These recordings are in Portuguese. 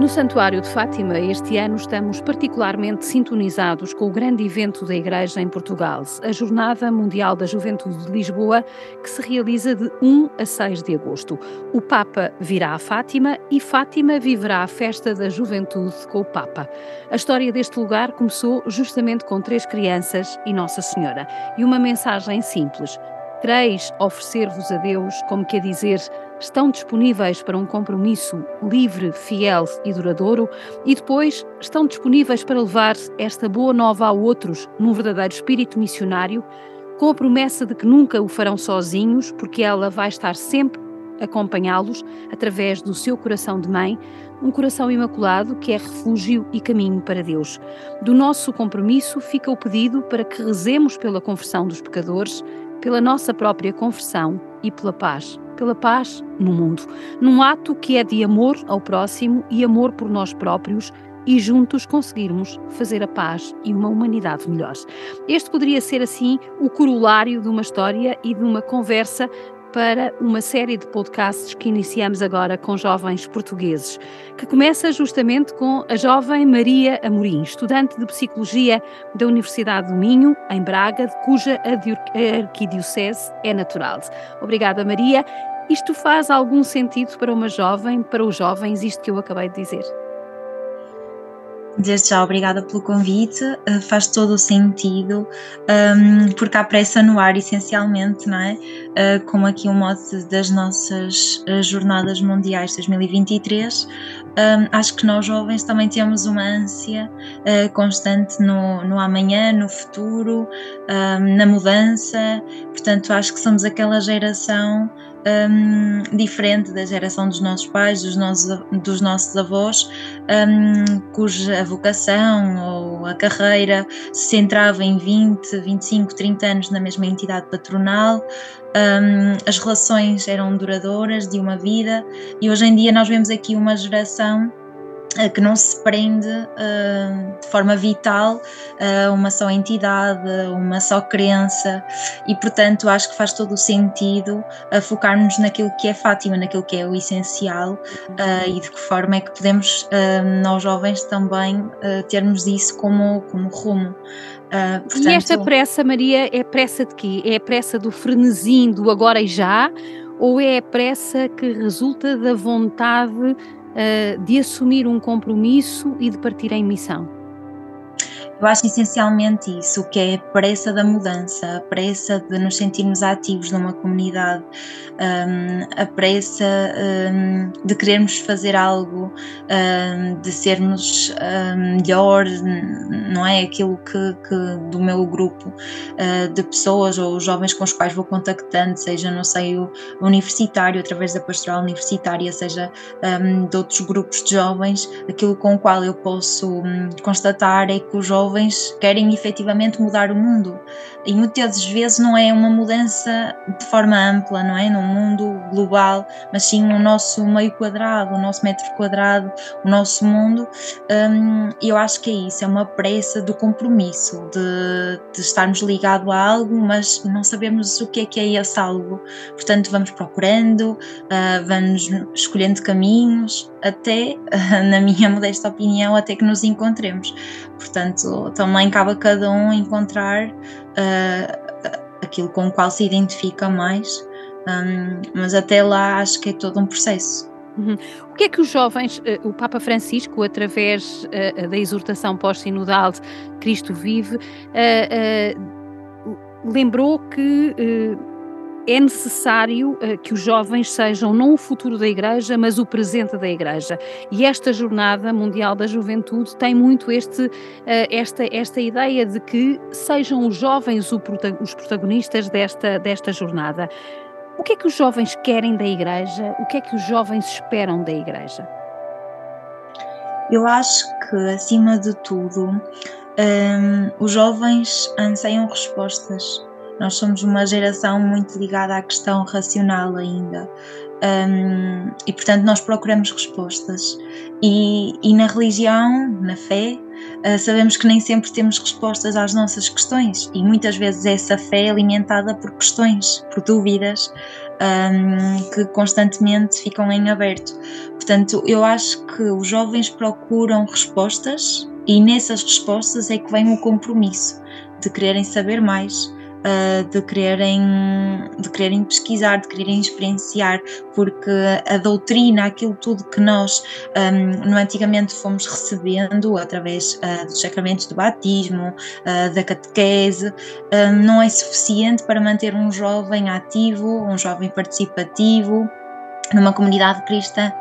No Santuário de Fátima, este ano estamos particularmente sintonizados com o grande evento da Igreja em Portugal, a Jornada Mundial da Juventude de Lisboa, que se realiza de 1 a 6 de agosto. O Papa virá a Fátima e Fátima viverá a festa da juventude com o Papa. A história deste lugar começou justamente com três crianças e Nossa Senhora, e uma mensagem simples: Quereis oferecer-vos a Deus, como quer dizer, estão disponíveis para um compromisso livre, fiel e duradouro e depois estão disponíveis para levar esta boa nova a outros num verdadeiro espírito missionário, com a promessa de que nunca o farão sozinhos, porque ela vai estar sempre acompanhá-los através do seu coração de mãe, um coração imaculado que é refúgio e caminho para Deus. Do nosso compromisso fica o pedido para que rezemos pela conversão dos pecadores pela nossa própria conversão e pela paz, pela paz no mundo, num ato que é de amor ao próximo e amor por nós próprios e juntos conseguirmos fazer a paz e uma humanidade melhor. Este poderia ser assim o corolário de uma história e de uma conversa para uma série de podcasts que iniciamos agora com jovens portugueses, que começa justamente com a jovem Maria Amorim, estudante de Psicologia da Universidade do Minho, em Braga, cuja arquidiocese é natural. Obrigada, Maria. Isto faz algum sentido para uma jovem, para os jovens, isto que eu acabei de dizer? Desde já, obrigada pelo convite, uh, faz todo o sentido, um, porque há pressa no ar, essencialmente, não é? Uh, como aqui um mote das nossas uh, Jornadas Mundiais 2023, um, acho que nós jovens também temos uma ânsia constante no, no amanhã, no futuro, um, na mudança, portanto, acho que somos aquela geração um, diferente da geração dos nossos pais, dos nossos, dos nossos avós, um, cuja vocação ou a carreira se centrava em 20, 25, 30 anos na mesma entidade patronal. Um, as relações eram duradouras de uma vida e hoje em dia nós vemos aqui uma geração que não se prende uh, de forma vital a uh, uma só entidade, uma só crença, e portanto acho que faz todo o sentido a focarmos naquilo que é Fátima, naquilo que é o essencial uh, e de que forma é que podemos, nós jovens, também termos isso como, como rumo. Portanto... E esta pressa, Maria, é pressa de quê? É a pressa do frenesim do agora e já? Ou é a pressa que resulta da vontade uh, de assumir um compromisso e de partir em missão? Eu acho essencialmente isso, que é a pressa da mudança, a pressa de nos sentirmos ativos numa comunidade, um, a pressa um, de querermos fazer algo, um, de sermos melhor, não é? Aquilo que, que do meu grupo uh, de pessoas ou jovens com os quais vou contactando, seja no seio universitário, através da pastoral universitária, seja de outros grupos de jovens, aquilo com o qual eu posso hum, constatar é que os jovens jovens querem efetivamente mudar o mundo e muitas vezes não é uma mudança de forma ampla, não é? Num mundo global, mas sim no nosso meio quadrado, o nosso metro quadrado, o nosso mundo. Um, eu acho que é isso, é uma pressa do compromisso, de, de estarmos ligados a algo, mas não sabemos o que é que é esse algo. Portanto, vamos procurando, uh, vamos escolhendo caminhos, até, na minha modesta opinião, até que nos encontremos. Portanto, também cabe a cada um encontrar uh, aquilo com o qual se identifica mais, um, mas até lá acho que é todo um processo. Uhum. O que é que os jovens, uh, o Papa Francisco, através uh, da exortação pós-sinodal Cristo Vive, lembrou que é necessário uh, que os jovens sejam não o futuro da Igreja, mas o presente da Igreja. E esta Jornada Mundial da Juventude tem muito este, uh, esta, esta ideia de que sejam os jovens os protagonistas desta, desta jornada. O que é que os jovens querem da Igreja? O que é que os jovens esperam da Igreja? Eu acho que, acima de tudo, um, os jovens anseiam respostas nós somos uma geração muito ligada à questão racional ainda. Um, e portanto nós procuramos respostas e, e na religião, na fé, uh, sabemos que nem sempre temos respostas às nossas questões e muitas vezes essa fé é alimentada por questões, por dúvidas um, que constantemente ficam em aberto. Portanto, eu acho que os jovens procuram respostas e nessas respostas é que vem o compromisso de quererem saber mais, uh, de, quererem, de quererem pesquisar, de quererem experienciar, porque a doutrina, aquilo tudo que nós um, no antigamente fomos recebendo através uh, dos sacramentos do batismo, uh, da catequese, não é suficiente para manter um jovem ativo, um jovem participativo numa comunidade cristã.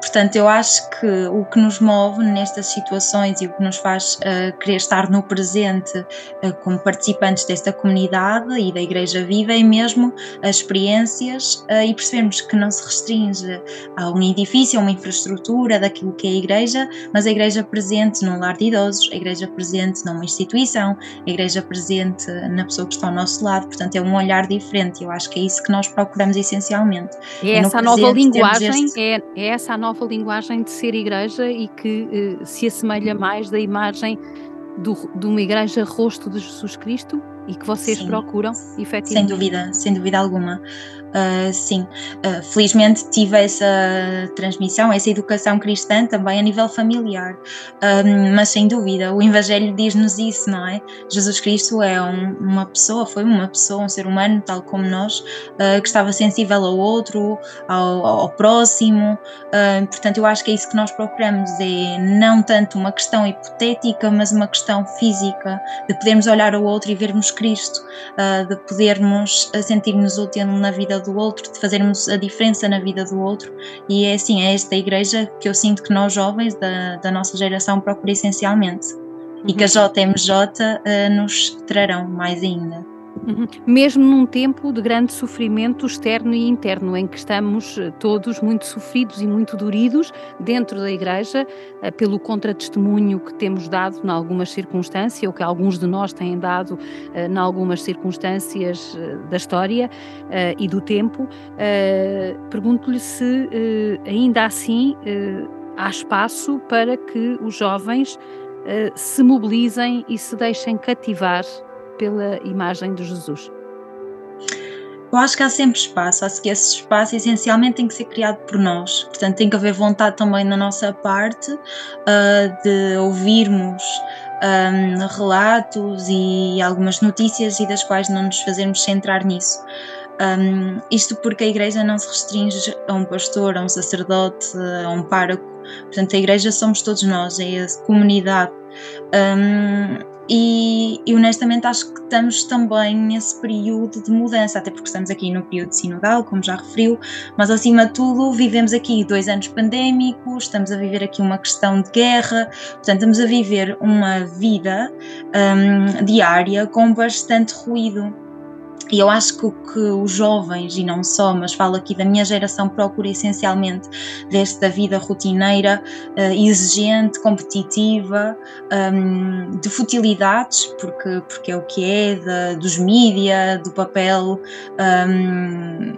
Portanto, eu acho que o que nos move nestas situações e o que nos faz uh, querer estar no presente uh, como participantes desta comunidade e da Igreja Viva é mesmo as experiências uh, e percebermos que não se restringe a um edifício, a uma infraestrutura daquilo que é a Igreja, mas a Igreja presente num lar de idosos, a Igreja presente numa instituição, a Igreja presente na pessoa que está ao nosso lado. Portanto, é um olhar diferente. Eu acho que é isso que nós procuramos essencialmente. É, é essa nova linguagem, este... é, é, essa a nova linguagem de ser igreja e que eh, se assemelha mais da imagem do, de uma igreja rosto de Jesus Cristo e que vocês Sim, procuram, efetivamente. Sem dúvida, sem dúvida alguma. Uh, sim, uh, felizmente tive essa transmissão, essa educação cristã também a nível familiar, uh, mas sem dúvida o Evangelho diz-nos isso, não é? Jesus Cristo é um, uma pessoa, foi uma pessoa, um ser humano, tal como nós, que estava sensível ao outro, ao, ao próximo, portanto, eu acho que é isso que nós procuramos, é não tanto uma questão hipotética, mas uma questão física, de podermos olhar ao outro e vermos Cristo, de podermos sentir-nos útil na vida do outro, de fazermos a diferença na vida do outro. E é assim, é esta igreja que eu sinto que nós jovens da, da nossa geração procuramos essencialmente. Uhum. E que a JMJ uh, eh, nos trarão mais ainda. Uhum. Mesmo num tempo de grande sofrimento externo e interno, em que estamos eh, todos muito sofridos e muito doridos dentro da Igreja, eh, pelo contratestemunho que temos dado em algumas circunstâncias, ou que alguns de nós têm dado em eh, algumas circunstâncias da história e do tempo, pergunto-lhe se ainda assim há espaço para que os jovens se mobilizem e se deixem cativar pela imagem de Jesus? Eu acho que há sempre espaço, acho que esse espaço essencialmente tem que ser criado por nós, portanto tem que haver vontade também da nossa parte uh, de ouvirmos um, relatos e algumas notícias e das quais não nos fazermos centrar nisso. Um, isto porque a igreja não se restringe a um pastor, a um sacerdote, a um pároco. Portanto, a igreja somos todos nós, é a comunidade. Um, e, e, honestamente acho que estamos também nesse período de mudança, até porque estamos aqui no período sinodal, como já referiu, mas acima de tudo vivemos aqui dois anos pandémicos, estamos a viver aqui uma questão de guerra, portanto estamos a viver uma vida um, diária com bastante ruído. E eu acho que que os jovens, e não só, mas falo aqui da minha geração, procura essencialmente desta vida rotineira, uh, exigente, competitiva, um, de futilidades, porque, porque é o que é, de, dos mídia, do papel, um,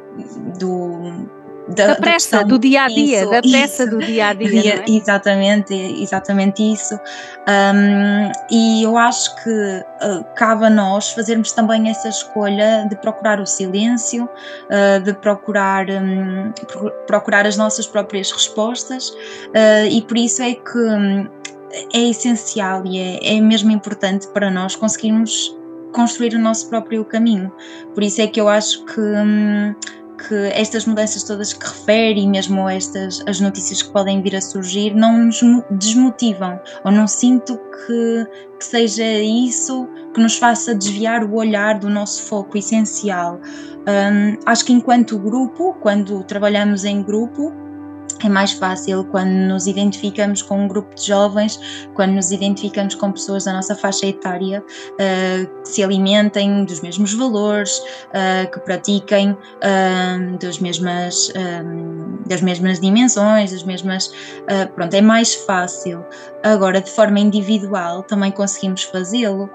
do da, da pressa, da do dia a dia, isso, da pressa isso, do dia a dia. É? Exatamente, exatamente isso. Um, e eu acho que uh, cabe a nós fazermos também essa escolha de procurar o silêncio, uh, de procurar, um, procurar as nossas próprias respostas, uh, e por isso é que um, é essencial e é, é mesmo importante para nós conseguirmos construir o nosso próprio caminho. Por isso é que eu acho que que estas mudanças todas que refere e mesmo estas as notícias que podem vir a surgir não nos desmotivam ou não sinto que, que seja isso que nos faça desviar o olhar do nosso foco essencial. Um, acho que enquanto grupo, quando trabalhamos em grupo, é mais fácil quando nos identificamos com um grupo de jovens, quando nos identificamos com pessoas da nossa faixa etária uh, que se alimentem dos mesmos valores, uh, que pratiquem uh, das, mesmas, das mesmas dimensões, das mesmas. pronto, é mais fácil. Agora, de forma individual, também conseguimos fazê-lo.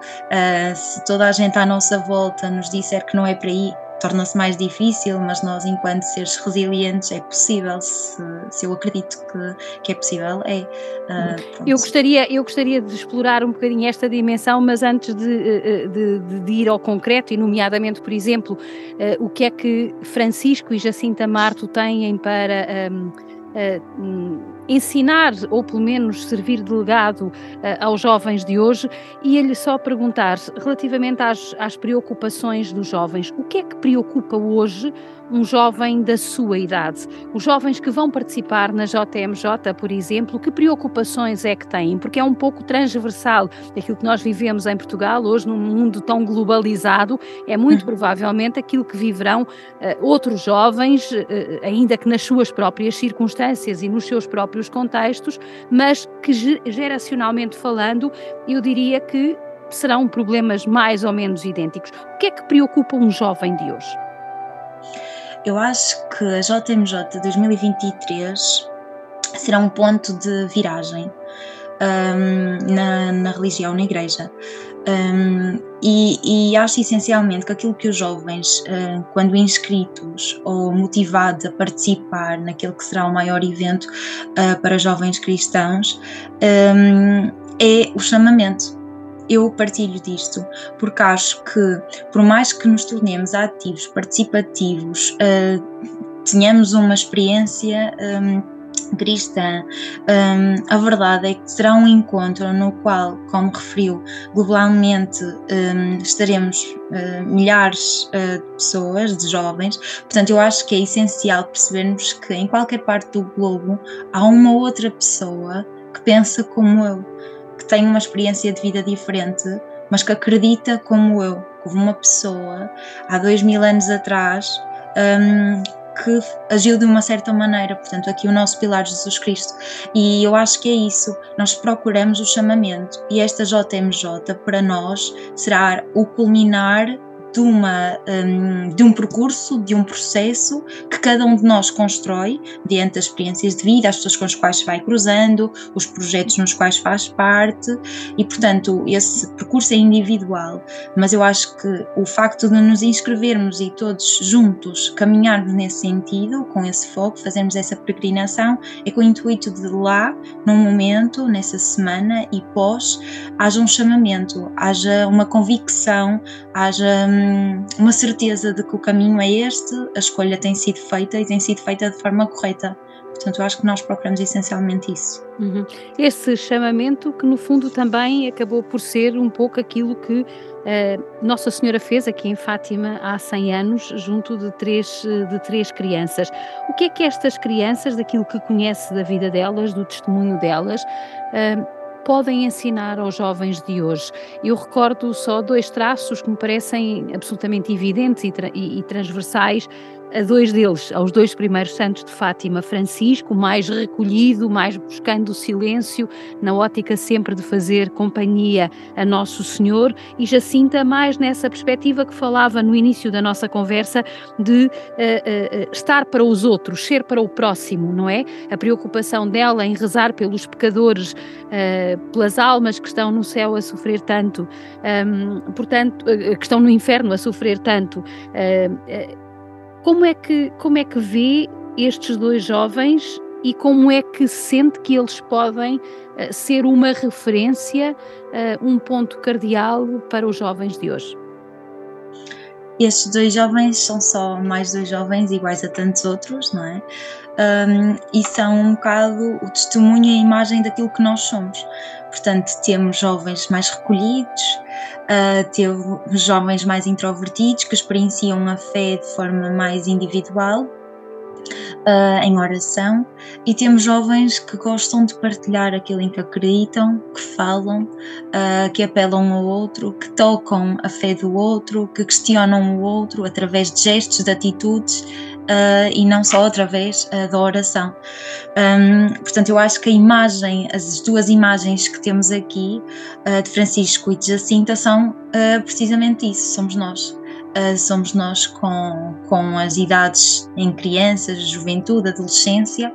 se toda a gente à nossa volta nos disser que não é para aí, torna-se mais difícil, mas nós, enquanto seres resilientes, é possível. Se, se eu acredito que, que é possível, é. Uh, eu, gostaria, eu gostaria de explorar um bocadinho esta dimensão, mas antes de, eh, eh, de, de, de ir ao concreto, e nomeadamente, por exemplo, uh, o que é que Francisco e Jacinta Marto têm para. Um, uh, ensinar ou pelo menos servir de legado uh, aos jovens de hoje e ele só perguntar relativamente às, às preocupações dos jovens, o que é que preocupa hoje um jovem da sua idade. Os jovens que vão participar na JMJ, por exemplo, que preocupações é que têm? Porque é um pouco transversal aquilo que nós vivemos em Portugal, hoje num mundo tão globalizado, é muito uhum. provavelmente aquilo que viverão uh, outros jovens, uh, ainda que nas suas próprias circunstâncias e nos seus próprios contextos, mas que geracionalmente falando, eu diria que serão problemas mais ou menos idênticos. O que é que preocupa um jovem de hoje? Eu acho que a JMJ 2023 será um ponto de viragem um, na, na, religião, na igreja. Um, e, e, acho essencialmente que aquilo que os jovens, uh, quando inscritos ou motivados a participar naquele que será o maior evento uh, para jovens cristãos, um, é o chamamento. Eu partilho disto porque acho que, por mais que nos tornemos ativos, participativos, uh, tenhamos uma experiência um, cristã, um, a verdade é que será um encontro no qual, como referiu, globalmente um, estaremos uh, milhares uh, de pessoas, de jovens. Portanto, eu acho que é essencial percebermos que em qualquer parte do globo há uma outra pessoa que pensa como eu que tem uma experiência de vida diferente, mas que acredita como eu. Houve uma pessoa há dois mil anos atrás um, que agiu de uma certa maneira, portanto, aqui o nosso pilar Jesus Cristo. E eu acho que é isso, nós procuramos o chamamento e esta JMJ para nós será o culminar de, uma, um, de um percurso, de um processo que cada um de nós constrói diante das experiências de vida, as pessoas com as quais se vai cruzando, os projetos nos quais faz parte. E, portanto, esse percurso é individual, mas eu acho que o facto de nos inscrevermos e todos juntos caminharmos nesse sentido, com esse foco, fazermos essa peregrinação, é com o intuito de lá, num momento, nessa semana e pós, haja um chamamento, haja uma convicção, haja hum, uma certeza de que o caminho é este, a escolha tem sido feita e tem sido feita de forma correta. Portanto, eu acho que nós procuramos essencialmente isso. Uhum. Esse chamamento que, no fundo, também acabou por ser um pouco aquilo que uh, Nossa Senhora fez aqui em Fátima há 100 anos, junto de três, de três crianças. O que é que estas crianças, daquilo que conhece da vida delas, do testemunho delas, uh, podem ensinar aos jovens de hoje? Eu recordo só dois traços que me parecem absolutamente evidentes e, tra e, transversais a dois deles, aos dois primeiros santos de Fátima, Francisco, mais recolhido, mais buscando o silêncio, na ótica sempre de fazer companhia a Nosso Senhor, e Jacinta, mais nessa perspectiva que falava no início da nossa conversa, de uh, uh, estar para os outros, ser para o próximo, não é? A preocupação dela em rezar pelos pecadores, uh, pelas almas que estão no céu a sofrer tanto, um, portanto, que estão no inferno a sofrer tanto como é que, como é que vê estes dois jovens e como é que sente que eles podem uh, ser uma referência, uh, um ponto cardeal para os jovens de hoje? Estes dois jovens são só mais dois jovens iguais a tantos outros, não é? Um, e são um bocado o testemunho e a imagem daquilo que nós somos. Portanto, temos jovens mais recolhidos, uh, temos jovens mais introvertidos que experienciam a fé de forma mais individual uh, em oração e temos jovens que gostam de partilhar aquilo em que acreditam, que falam, uh, que apelam ao outro, que tocam a fé do outro, que questionam o outro através de gestos, de atitudes uh, e não só através da oração. Um, portanto, eu acho que a imagem, as duas imagens que temos aqui de Francisco e de Jacinta são precisamente isso, somos nós uh, somos nós com, com as idades em crianças, juventude, adolescência,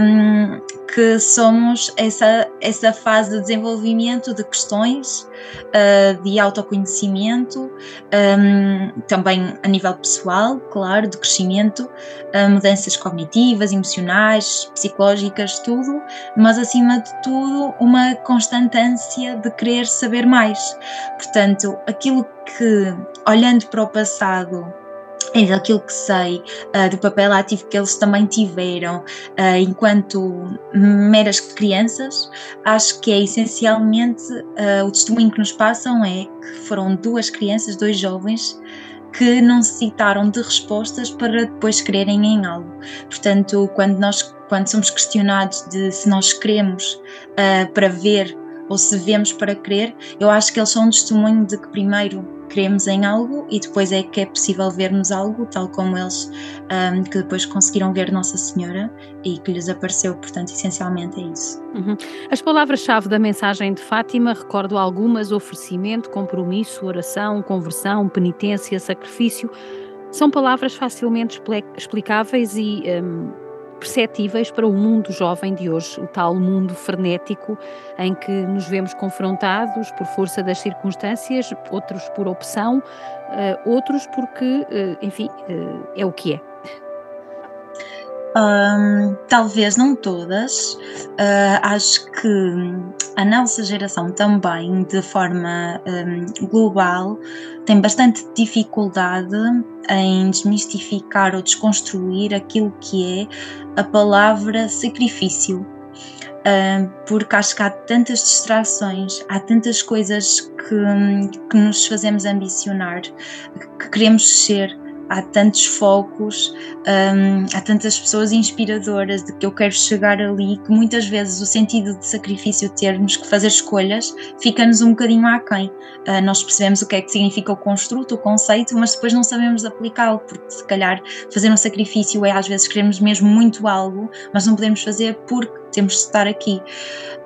um, que somos essa, essa fase de desenvolvimento de questões, uh, de autoconhecimento, um, também a nível pessoal, claro, de crescimento, uh, mudanças cognitivas, emocionais, psicológicas, tudo, mas acima de tudo, uma constante ânsia de querer saber mais. Portanto, aquilo que, olhando para o passado, é daquilo que sei, uh, do papel ativo que eles também tiveram uh, enquanto meras crianças, acho que é essencialmente uh, o testemunho que nos passam é que foram duas crianças, dois jovens que não necessitaram de respostas para depois quererem em algo. Portanto, quando nós quando somos questionados de se nós queremos para ver ou se vemos para crer, eu acho que eles são um testemunho de que primeiro queremos em algo e depois é que é possível vermos algo, tal como eles um, que depois conseguiram ver Nossa Senhora e que lhes apareceu, portanto, essencialmente é isso. Uhum. As palavras-chave da mensagem de Fátima, recordo algumas: oferecimento, compromisso, oração, conversão, penitência, sacrifício. São palavras facilmente explicáveis e um, perceptíveis para o mundo jovem de hoje, o tal mundo frenético em que nos vemos confrontados por força das circunstâncias, outros por opção, uh, outros porque, uh, enfim, uh, é o que é. Um, talvez não todas. Uh, acho que a nossa geração também, de forma um, global, tem bastante dificuldade em desmistificar ou desconstruir aquilo que é a palavra sacrifício. Porque acho que há tantas distrações, há tantas coisas que, que nos fazemos ambicionar, que queremos ser, há tantos focos, um, há tantas pessoas inspiradoras de que eu quero chegar ali, que muitas vezes o sentido de sacrifício termos que fazer escolhas fica-nos um bocadinho aquém. Uh, nós percebemos o que é que significa o construto, o conceito, mas depois não sabemos aplicá-lo, porque se calhar fazer um sacrifício é às vezes queremos mesmo muito algo, mas não podemos fazer porque temos de estar aqui.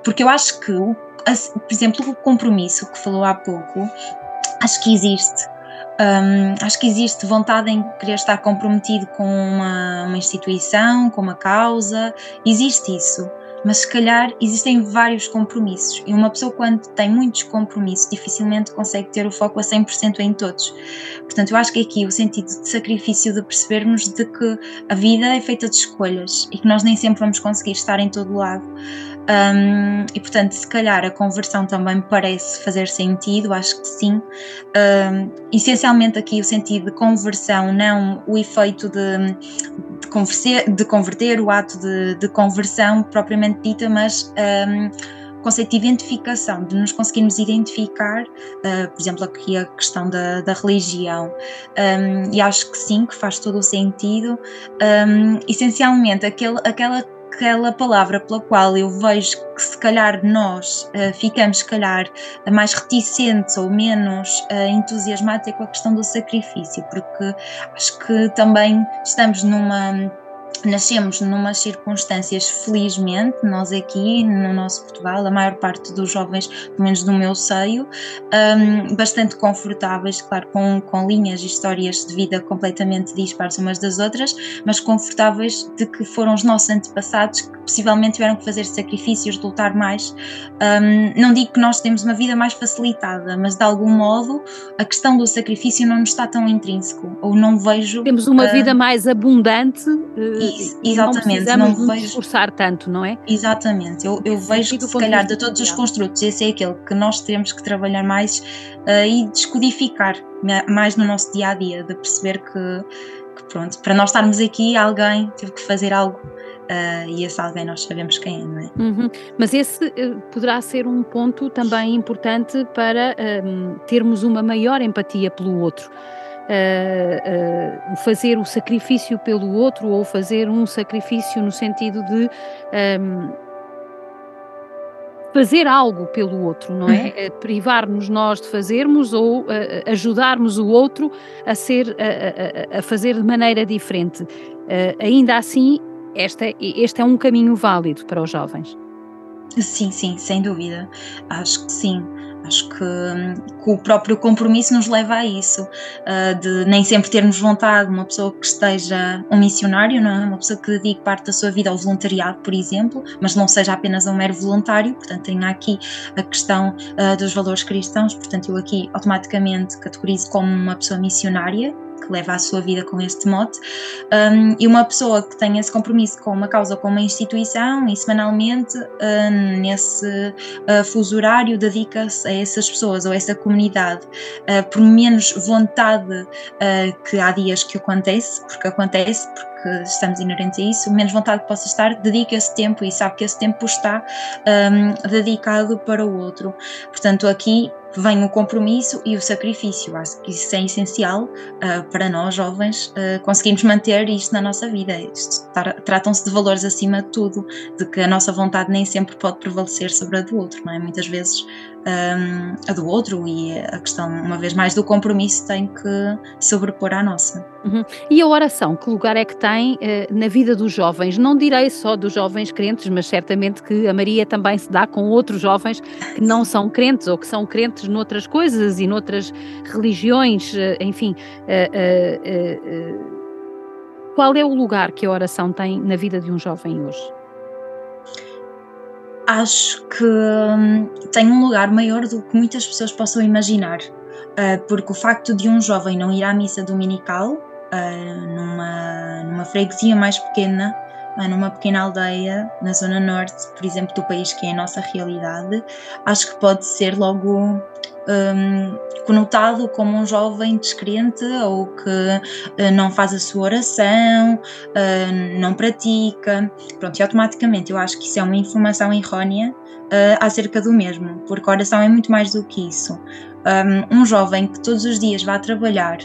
Porque eu acho que, por exemplo, o compromisso que falou há pouco, acho que existe um, acho que existe vontade em querer estar comprometido com uma, uma, instituição, com uma causa, existe isso, mas se calhar existem vários compromissos e uma pessoa, quando tem muitos compromissos, dificilmente consegue ter o foco a 100% em todos. Portanto, eu acho que aqui o sentido de sacrifício de percebermos de que a vida é feita de escolhas e que nós nem sempre vamos conseguir estar em todo lado. Um, e portanto, se calhar a conversão também parece fazer sentido, acho que sim. Um, essencialmente aqui o sentido de conversão, não o efeito de, de, de converter, o ato de, de, conversão propriamente dita, mas um, o conceito de identificação, de nos conseguirmos identificar, uh, por exemplo, aqui a questão da, da religião, um, e acho que sim, que faz todo o sentido. Um, essencialmente, aquele, aquela aquela palavra pela qual eu vejo que se calhar nós uh, ficamos, se calhar, mais reticentes ou menos uh, entusiasmados é com a questão do sacrifício, porque acho que também estamos numa nascemos numas circunstâncias, felizmente, nós aqui no nosso Portugal, a maior parte dos jovens, pelo menos no meu seio, um, bastante confortáveis, claro, com, com linhas e histórias de vida completamente dispares umas das outras, mas confortáveis de que foram os nossos antepassados que possivelmente tiveram que fazer sacrifícios, lutar mais. Um, não digo que nós temos uma vida mais facilitada, mas de algum modo a questão do sacrifício não nos está tão intrínseco, ou não vejo. Temos uma uh, vida mais abundante. Uh, exatamente, não, não vejo. esforçar tanto, não é? Exatamente, eu, eu vejo que se calhar de todos os construtos, esse é aquele que nós temos que trabalhar mais uh, e descodificar mais no nosso dia a dia, de perceber que, que pronto, para nós estarmos aqui, alguém teve que fazer algo. Uh, e esse alguém nós sabemos quem é, não é? Uhum. Mas esse uh, poderá ser um ponto também importante para uh, termos uma maior empatia pelo outro uh, uh, fazer o sacrifício pelo outro ou fazer um sacrifício no sentido de um, fazer algo pelo outro, não é? Uhum. Privar-nos nós de fazermos ou ajudarmos o outro a ser a, a, a fazer de maneira diferente. ainda assim, esta, este é um caminho válido para os jovens. Sim, sim, sem dúvida. Acho que sim. Acho que, que, o próprio compromisso nos leva a isso, uh, de nem sempre termos vontade, uma pessoa que esteja um missionário, não é? uma pessoa que dedique parte da sua vida ao voluntariado, por exemplo, mas não seja apenas um mero voluntário, portanto, tenha aqui a questão uh, dos valores cristãos, portanto, eu aqui automaticamente categorizo como uma pessoa missionária, que leva a sua vida com este mote, um, e uma pessoa que tenha esse compromisso com uma causa, com uma instituição, e semanalmente, uh, nesse uh, fuso horário, dedica-se a essas pessoas ou a essa comunidade, uh, por menos vontade uh, que há dias que acontece, porque acontece, porque estamos inerentes a isso, menos vontade que possa estar, dedica esse tempo e sabe que esse tempo está um, dedicado para o outro. Portanto, aqui vem o compromisso e o sacrifício. Acho que isso é essencial uh, para nós, jovens, uh, conseguirmos manter isto na nossa vida. Tratam-se de valores acima de tudo, de que a nossa vontade nem sempre pode prevalecer sobre a do outro, não é? Muitas vezes um, a do outro e a questão, uma vez mais, do compromisso tem que sobrepor à nossa. Uhum. E a oração, que lugar é que tem eh, na vida dos jovens? Não direi só dos jovens crentes, mas certamente que a Maria também se dá com outros jovens que não são crentes ou que são crentes noutras coisas e noutras religiões, eh, enfim. Eh, eh, qual é o lugar que a oração tem na vida de um jovem hoje? Acho que hum, tem um lugar maior do que muitas pessoas possam imaginar, uh, porque o facto de um jovem não ir à missa dominical uh, numa, numa freguesia mais pequena, uh, numa pequena aldeia na zona norte, por exemplo, do país que é a nossa realidade, acho que pode ser logo um, conotado como um jovem descrente ou que uh, não faz a sua oração, uh, não pratica. Pronto, e automaticamente eu acho que isso é uma informação errónea uh, acerca do mesmo, porque a oração é muito mais do que isso. Um, um jovem que todos os dias vai trabalhar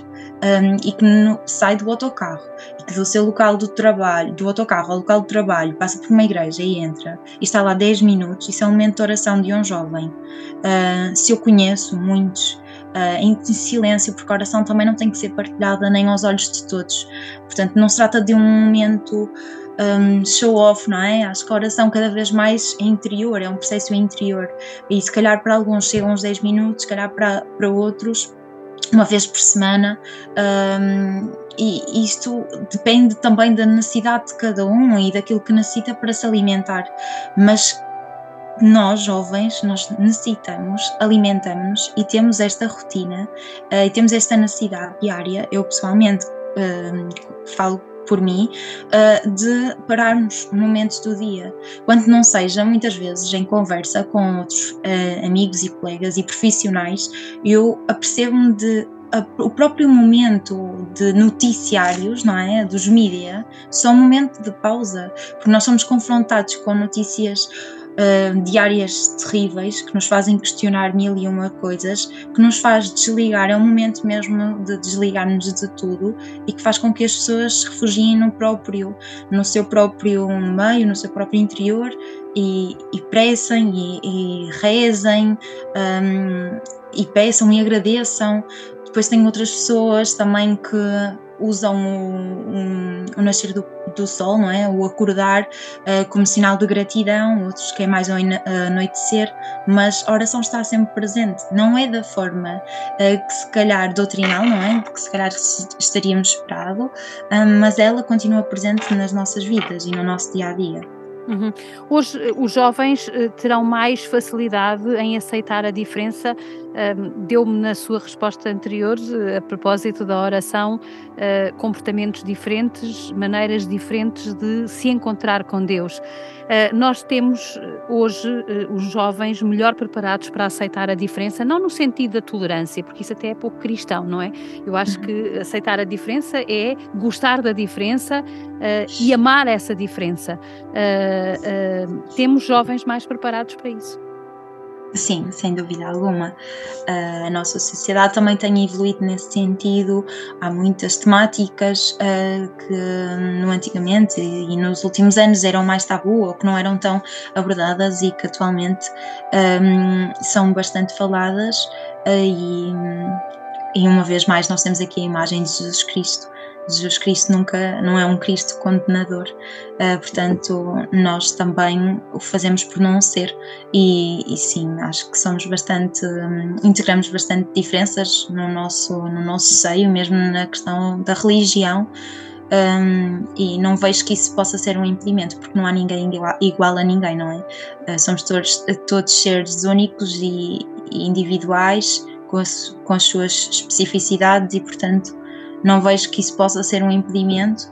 um, e que no, sai do autocarro e que do seu local do trabalho, do autocarro ao local do trabalho, passa por uma igreja e entra e está lá 10 minutos, isso é um momento de oração de um jovem. Uh, se eu conheço muitos uh, em silêncio, porque a oração também não tem que ser partilhada nem aos olhos de todos. Portanto, não se trata de um momento um, show off, não é? Acho que a oração cada vez mais é interior, é um processo interior. E se calhar para alguns chegam uns 10 minutos, se calhar para, para outros uma vez por semana. Um, e isto depende também da necessidade de cada um e daquilo que necessita para se alimentar. Mas nós, jovens, nós necessitamos, alimentamos e temos esta rotina uh, e temos esta necessidade diária. Eu pessoalmente uh, falo por mim, uh, de pararmos momentos do dia. Quando não seja, muitas vezes, em conversa com outros uh, amigos e colegas e profissionais, eu apercebo-me de o próprio momento de noticiários, não é? Dos mídia, só um momento de pausa, porque nós somos confrontados com notícias uh, diárias terríveis que nos fazem questionar mil e uma coisas, que nos faz desligar, é um momento mesmo de desligarmos de tudo e que faz com que as pessoas se refugiem no próprio, no seu próprio meio, no seu próprio interior e, e pressem e, e rezem um, e peçam e agradeçam. Depois tem outras pessoas também que usam o, o nascer do, do, sol, não é? O acordar uh, como sinal de gratidão, outros que é mais o anoitecer, mas a oração está sempre presente. Não é da forma uh, que se calhar doutrinal, não é? Que se calhar estaríamos esperado, uh, mas ela continua presente nas nossas vidas e no nosso dia a dia. Uhum. Hoje, os jovens terão mais facilidade em aceitar a diferença deu-me na sua resposta anterior, a propósito da oração, uh, comportamentos diferentes, maneiras diferentes de se encontrar com Deus. Nós temos hoje os jovens melhor preparados para aceitar a diferença, não no sentido da tolerância, porque isso até é pouco cristão, não é? Eu acho uhum. que aceitar a diferença é gostar da diferença e amar essa diferença. Temos jovens mais preparados para isso. Sim, sem dúvida alguma. Uh, a nossa sociedade também tem evoluído nesse sentido. Há muitas temáticas uh, que no antigamente e nos últimos anos eram mais tabu ou que não eram tão abordadas e que atualmente um, são bastante faladas. Uh, e uma vez mais, nós temos aqui a imagem de Jesus Cristo Jesus Cristo nunca não é um Cristo condenador, uh, portanto nós também o fazemos por não ser. E, e sim acho que somos bastante um, integramos bastante diferenças no nosso no nosso seio mesmo na questão da religião. Um, e não vejo que isso possa ser um impedimento, porque não há ninguém igual a ninguém, não é? Uh, somos todos, todos seres únicos e, e individuais, com as, com as suas especificidades, e portanto não vejo que isso possa ser um impedimento,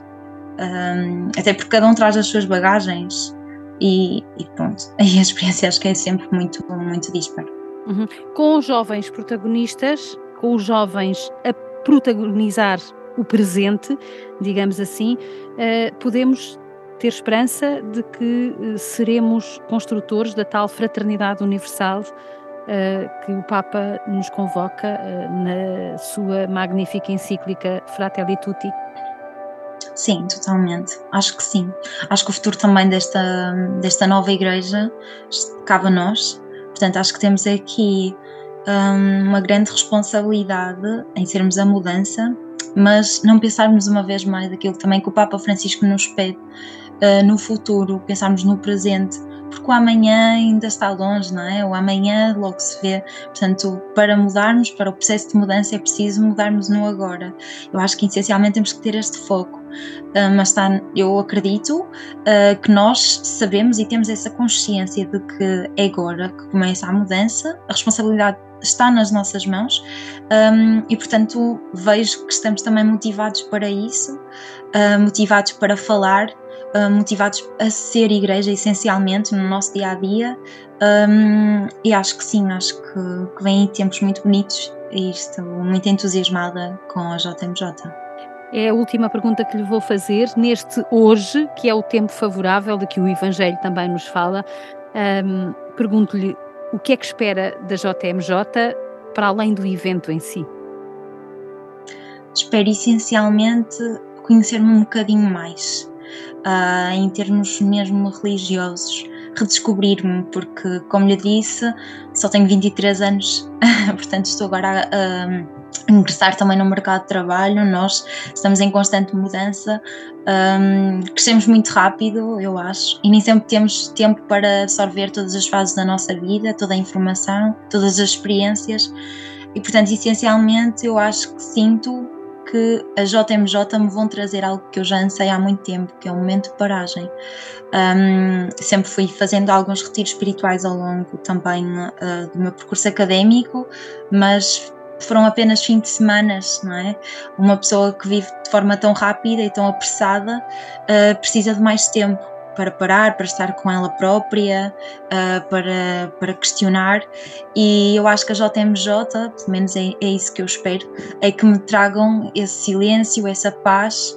um, até porque cada um traz as suas bagagens. E, e pronto, aí a experiência acho que é sempre muito, muito dispara. Uhum. Com os jovens protagonistas, com os jovens a protagonizar o presente, digamos assim, uh, podemos ter esperança de que uh, seremos construtores da tal fraternidade universal uh, que o Papa nos convoca na sua magnífica encíclica Fratelli Tutti. Sim, totalmente. Acho que sim. Acho que o futuro também desta, desta nova igreja cabe a nós. Portanto, acho que temos aqui um, uma grande responsabilidade em sermos a mudança mas não pensarmos uma vez mais aquilo também que o Papa Francisco nos pede uh, no futuro, pensarmos no presente, porque o amanhã ainda está longe, não é? O amanhã logo se vê. Portanto, para mudarmos, para o processo de mudança, é preciso mudarmos no agora. Eu acho que essencialmente temos que ter este foco. Uh, mas está, eu acredito uh, que nós sabemos e temos essa consciência de que é agora que começa a mudança, a responsabilidade está nas nossas mãos um, e, portanto, vejo que estamos também motivados para isso, uh, motivados para falar, motivados a ser igreja essencialmente no nosso dia a dia. Um, e acho que sim, acho que, que vêm tempos muito bonitos e estou muito entusiasmada com a JMJ. É a última pergunta que lhe vou fazer. Neste hoje, que é o tempo favorável de que o Evangelho também nos fala, um, pergunto-lhe o que é que espera da JMJ para além do evento em si? Espero essencialmente conhecer-me um bocadinho mais, uh, em termos mesmo religiosos, redescobrir-me, porque, como lhe disse, só tenho 23 anos, portanto estou agora a. Ingressar também no mercado de trabalho, nós estamos em constante mudança, um, crescemos muito rápido, eu acho, e nem sempre temos tempo para absorver todas as fases da nossa vida, toda a informação, todas as experiências, e portanto, essencialmente, eu acho que sinto que a JMJ me vão trazer algo que eu já ansei há muito tempo, que é um momento de paragem. Um, sempre fui fazendo alguns retiros espirituais ao longo também uh, do meu percurso académico, mas foram apenas fins de semana, não é? Uma pessoa que vive de forma tão rápida e tão apressada uh, precisa de mais tempo para parar, para estar com ela própria, uh, para, para questionar. E eu acho que a JMJ, pelo menos é, é isso que eu espero, é que me tragam esse silêncio, essa paz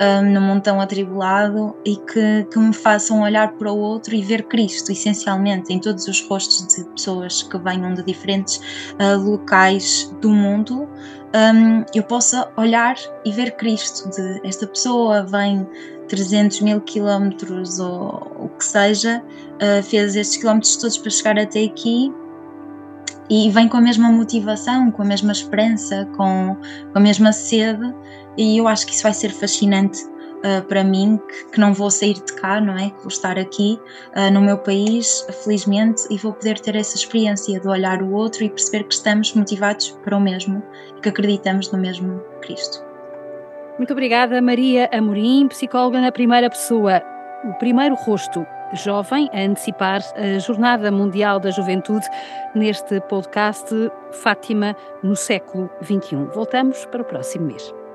um, num mundo tão atribulado e que, que me façam olhar para o outro e ver Cristo, essencialmente, em todos os rostos de pessoas que venham de diferentes uh, locais do mundo, um, eu possa olhar e ver Cristo, de esta pessoa vem 300 mil quilómetros ou o que seja, uh, fez estes quilómetros todos para chegar até aqui e vem com a mesma motivação, com a mesma esperança, com, com a mesma sede e eu acho que isso vai ser fascinante uh, para mim, que, que, não vou sair de cá, não é? Que vou estar aqui uh, no meu país, felizmente, e vou poder ter essa experiência de olhar o outro e perceber que estamos motivados para o mesmo e que acreditamos no mesmo Cristo. Muito obrigada, Maria Amorim, psicóloga na primeira pessoa. O primeiro rosto jovem a antecipar a Jornada Mundial da Juventude neste podcast Fátima no século XXI. Voltamos para o próximo mês.